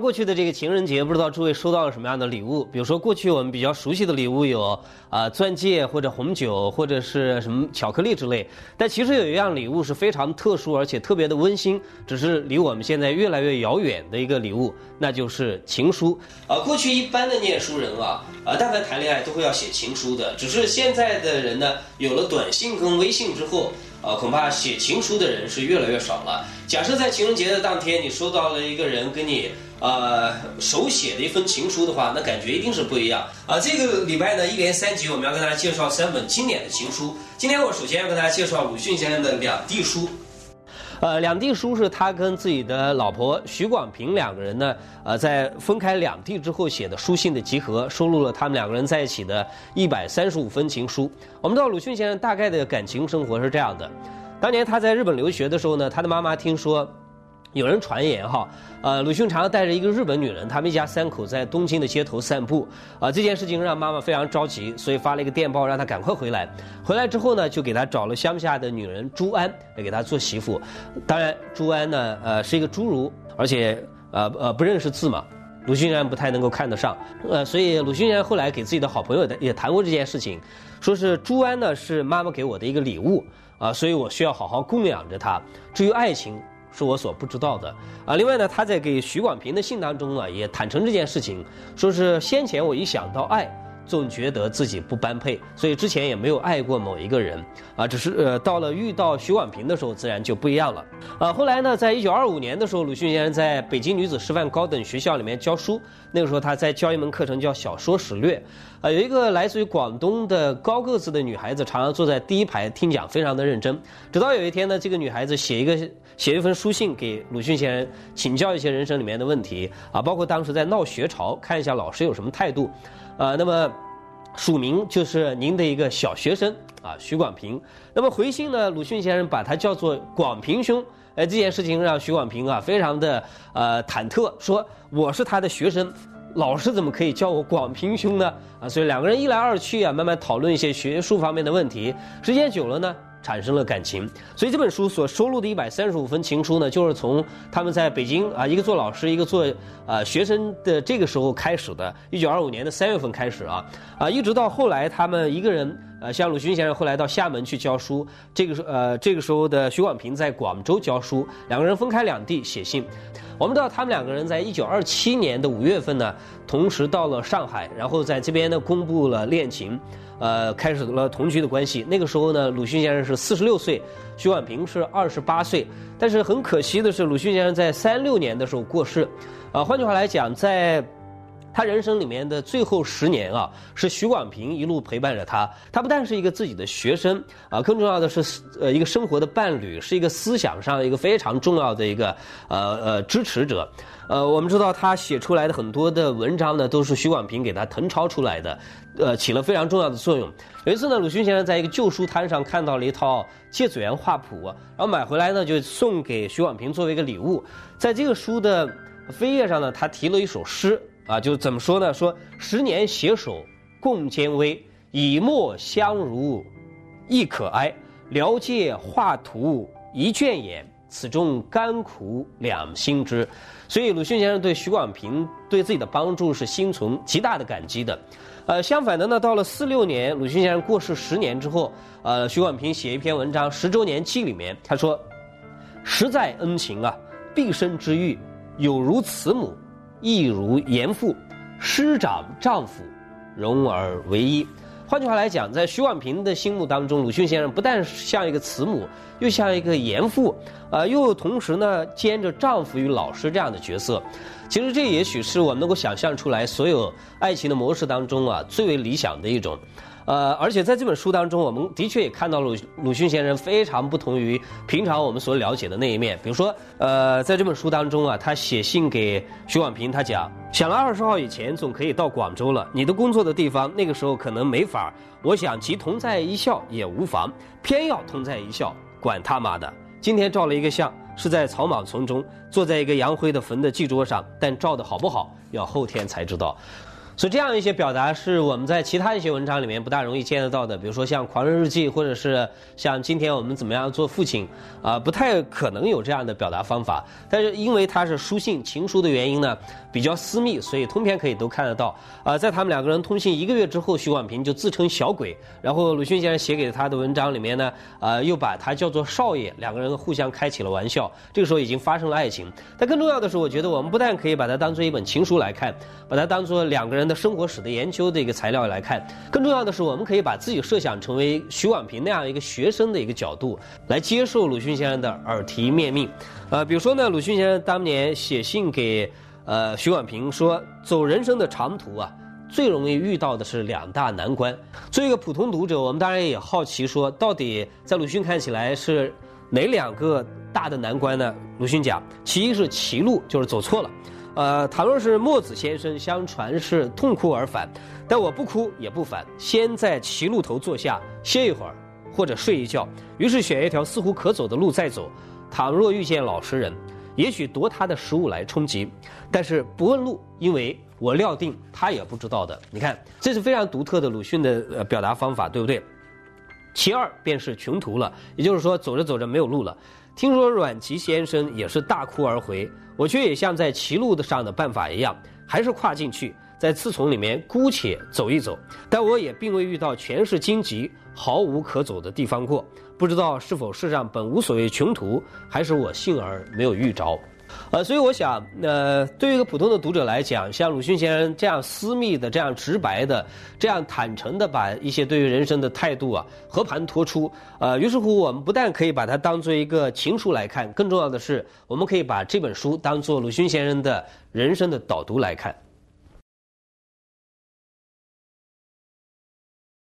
过去的这个情人节，不知道诸位收到了什么样的礼物？比如说，过去我们比较熟悉的礼物有啊钻戒或者红酒或者是什么巧克力之类。但其实有一样礼物是非常特殊而且特别的温馨，只是离我们现在越来越遥远的一个礼物，那就是情书。啊，过去一般的念书人啊，啊，但凡谈恋爱都会要写情书的。只是现在的人呢，有了短信跟微信之后。啊，恐怕写情书的人是越来越少了。假设在情人节的当天，你收到了一个人跟你呃手写的一封情书的话，那感觉一定是不一样。啊，这个礼拜呢，一连三集我们要跟大家介绍三本经典的情书。今天我首先要跟大家介绍鲁迅先生的两地书。呃，两地书是他跟自己的老婆许广平两个人呢，呃，在分开两地之后写的书信的集合，收录了他们两个人在一起的一百三十五封情书。我们知道鲁迅先生大概的感情生活是这样的：当年他在日本留学的时候呢，他的妈妈听说。有人传言哈，呃，鲁迅常常带着一个日本女人，他们一家三口在东京的街头散步，啊，这件事情让妈妈非常着急，所以发了一个电报让他赶快回来。回来之后呢，就给他找了乡下的女人朱安来给他做媳妇。当然，朱安呢，呃，是一个侏儒，而且呃呃不认识字嘛，鲁迅先生不太能够看得上，呃，所以鲁迅先生后来给自己的好朋友也谈过这件事情，说是朱安呢是妈妈给我的一个礼物啊，所以我需要好好供养着她。至于爱情。是我所不知道的啊！另外呢，他在给许广平的信当中啊，也坦诚这件事情，说是先前我一想到爱。总觉得自己不般配，所以之前也没有爱过某一个人啊，只是呃到了遇到徐广平的时候，自然就不一样了啊。后来呢，在一九二五年的时候，鲁迅先生在北京女子师范高等学校里面教书，那个时候他在教一门课程叫小说史略啊。有一个来自于广东的高个子的女孩子，常常坐在第一排听讲，非常的认真。直到有一天呢，这个女孩子写一个写一封书信给鲁迅先生，请教一些人生里面的问题啊，包括当时在闹学潮，看一下老师有什么态度。啊，那么署名就是您的一个小学生啊，徐广平。那么回信呢，鲁迅先生把他叫做广平兄。哎，这件事情让徐广平啊非常的呃忐忑，说我是他的学生，老师怎么可以叫我广平兄呢？啊，所以两个人一来二去啊，慢慢讨论一些学术方面的问题。时间久了呢。产生了感情，所以这本书所收录的一百三十五封情书呢，就是从他们在北京啊，一个做老师，一个做啊学生的这个时候开始的，一九二五年的三月份开始啊，啊，一直到后来他们一个人呃，像鲁迅先生后来到厦门去教书，这个时呃这个时候的徐广平在广州教书，两个人分开两地写信。我们知道他们两个人在一九二七年的五月份呢，同时到了上海，然后在这边呢公布了恋情。呃，开始了同居的关系。那个时候呢，鲁迅先生是四十六岁，许婉平是二十八岁。但是很可惜的是，鲁迅先生在三六年的时候过世。啊，换句话来讲，在他人生里面的最后十年啊，是徐广平一路陪伴着他。他不但是一个自己的学生啊，更重要的是呃一个生活的伴侣，是一个思想上一个非常重要的一个呃呃支持者。呃，我们知道他写出来的很多的文章呢，都是徐广平给他誊抄出来的，呃，起了非常重要的作用。有一次呢，鲁迅先生在一个旧书摊上看到了一套《芥子园画谱》，然后买回来呢，就送给徐广平作为一个礼物。在这个书的扉页上呢，他提了一首诗啊，就怎么说呢？说十年携手共艰危，以沫相濡亦可哀。聊借画图一卷眼。此中甘苦两心知，所以鲁迅先生对徐广平对自己的帮助是心存极大的感激的。呃，相反的呢，到了四六年，鲁迅先生过世十年之后，呃，徐广平写一篇文章《十周年记》里面，他说：“实在恩情啊，毕生之欲，有如慈母，亦如严父，师长丈夫，融而为一。”换句话来讲，在徐广平的心目当中，鲁迅先生不但像一个慈母，又像一个严父，呃，又同时呢兼着丈夫与老师这样的角色。其实这也许是我们能够想象出来所有爱情的模式当中啊最为理想的一种。呃，而且在这本书当中，我们的确也看到鲁鲁迅先生非常不同于平常我们所了解的那一面。比如说，呃，在这本书当中啊，他写信给徐广平，他讲，想了二十号以前总可以到广州了，你的工作的地方那个时候可能没法我想其同在一笑也无妨，偏要同在一笑，管他妈的！今天照了一个相，是在草莽丛中，坐在一个杨辉的坟的祭桌上，但照的好不好，要后天才知道。所以这样一些表达是我们在其他一些文章里面不大容易见得到的，比如说像《狂人日记》，或者是像今天我们怎么样做父亲，啊，不太可能有这样的表达方法。但是因为它是书信情书的原因呢，比较私密，所以通篇可以都看得到。啊，在他们两个人通信一个月之后，许广平就自称小鬼，然后鲁迅先生写给他的文章里面呢，啊，又把他叫做少爷，两个人互相开起了玩笑。这个时候已经发生了爱情。但更重要的是，我觉得我们不但可以把它当做一本情书来看，把它当做两个人。的生活史的研究的一个材料来看，更重要的是，我们可以把自己设想成为徐广平那样一个学生的一个角度来接受鲁迅先生的耳提面命。呃，比如说呢，鲁迅先生当年写信给呃徐广平说，走人生的长途啊，最容易遇到的是两大难关。作为一个普通读者，我们当然也好奇说，到底在鲁迅看起来是哪两个大的难关呢？鲁迅讲，其一是歧路，就是走错了。呃，倘若是墨子先生，相传是痛哭而返，但我不哭也不返，先在歧路头坐下歇一会儿，或者睡一觉，于是选一条似乎可走的路再走。倘若遇见老实人，也许夺他的食物来充饥，但是不问路，因为我料定他也不知道的。你看，这是非常独特的鲁迅的呃表达方法，对不对？其二便是穷途了，也就是说走着走着没有路了。听说阮籍先生也是大哭而回，我却也像在歧路的上的办法一样，还是跨进去，在刺丛里面姑且走一走。但我也并未遇到全是荆棘、毫无可走的地方过，不知道是否世上本无所谓穷途，还是我幸而没有遇着。呃，所以我想，呃，对于一个普通的读者来讲，像鲁迅先生这样私密的、这样直白的、这样坦诚的把一些对于人生的态度啊和盘托出，呃，于是乎我们不但可以把它当做一个情书来看，更重要的是，我们可以把这本书当做鲁迅先生的人生的导读来看。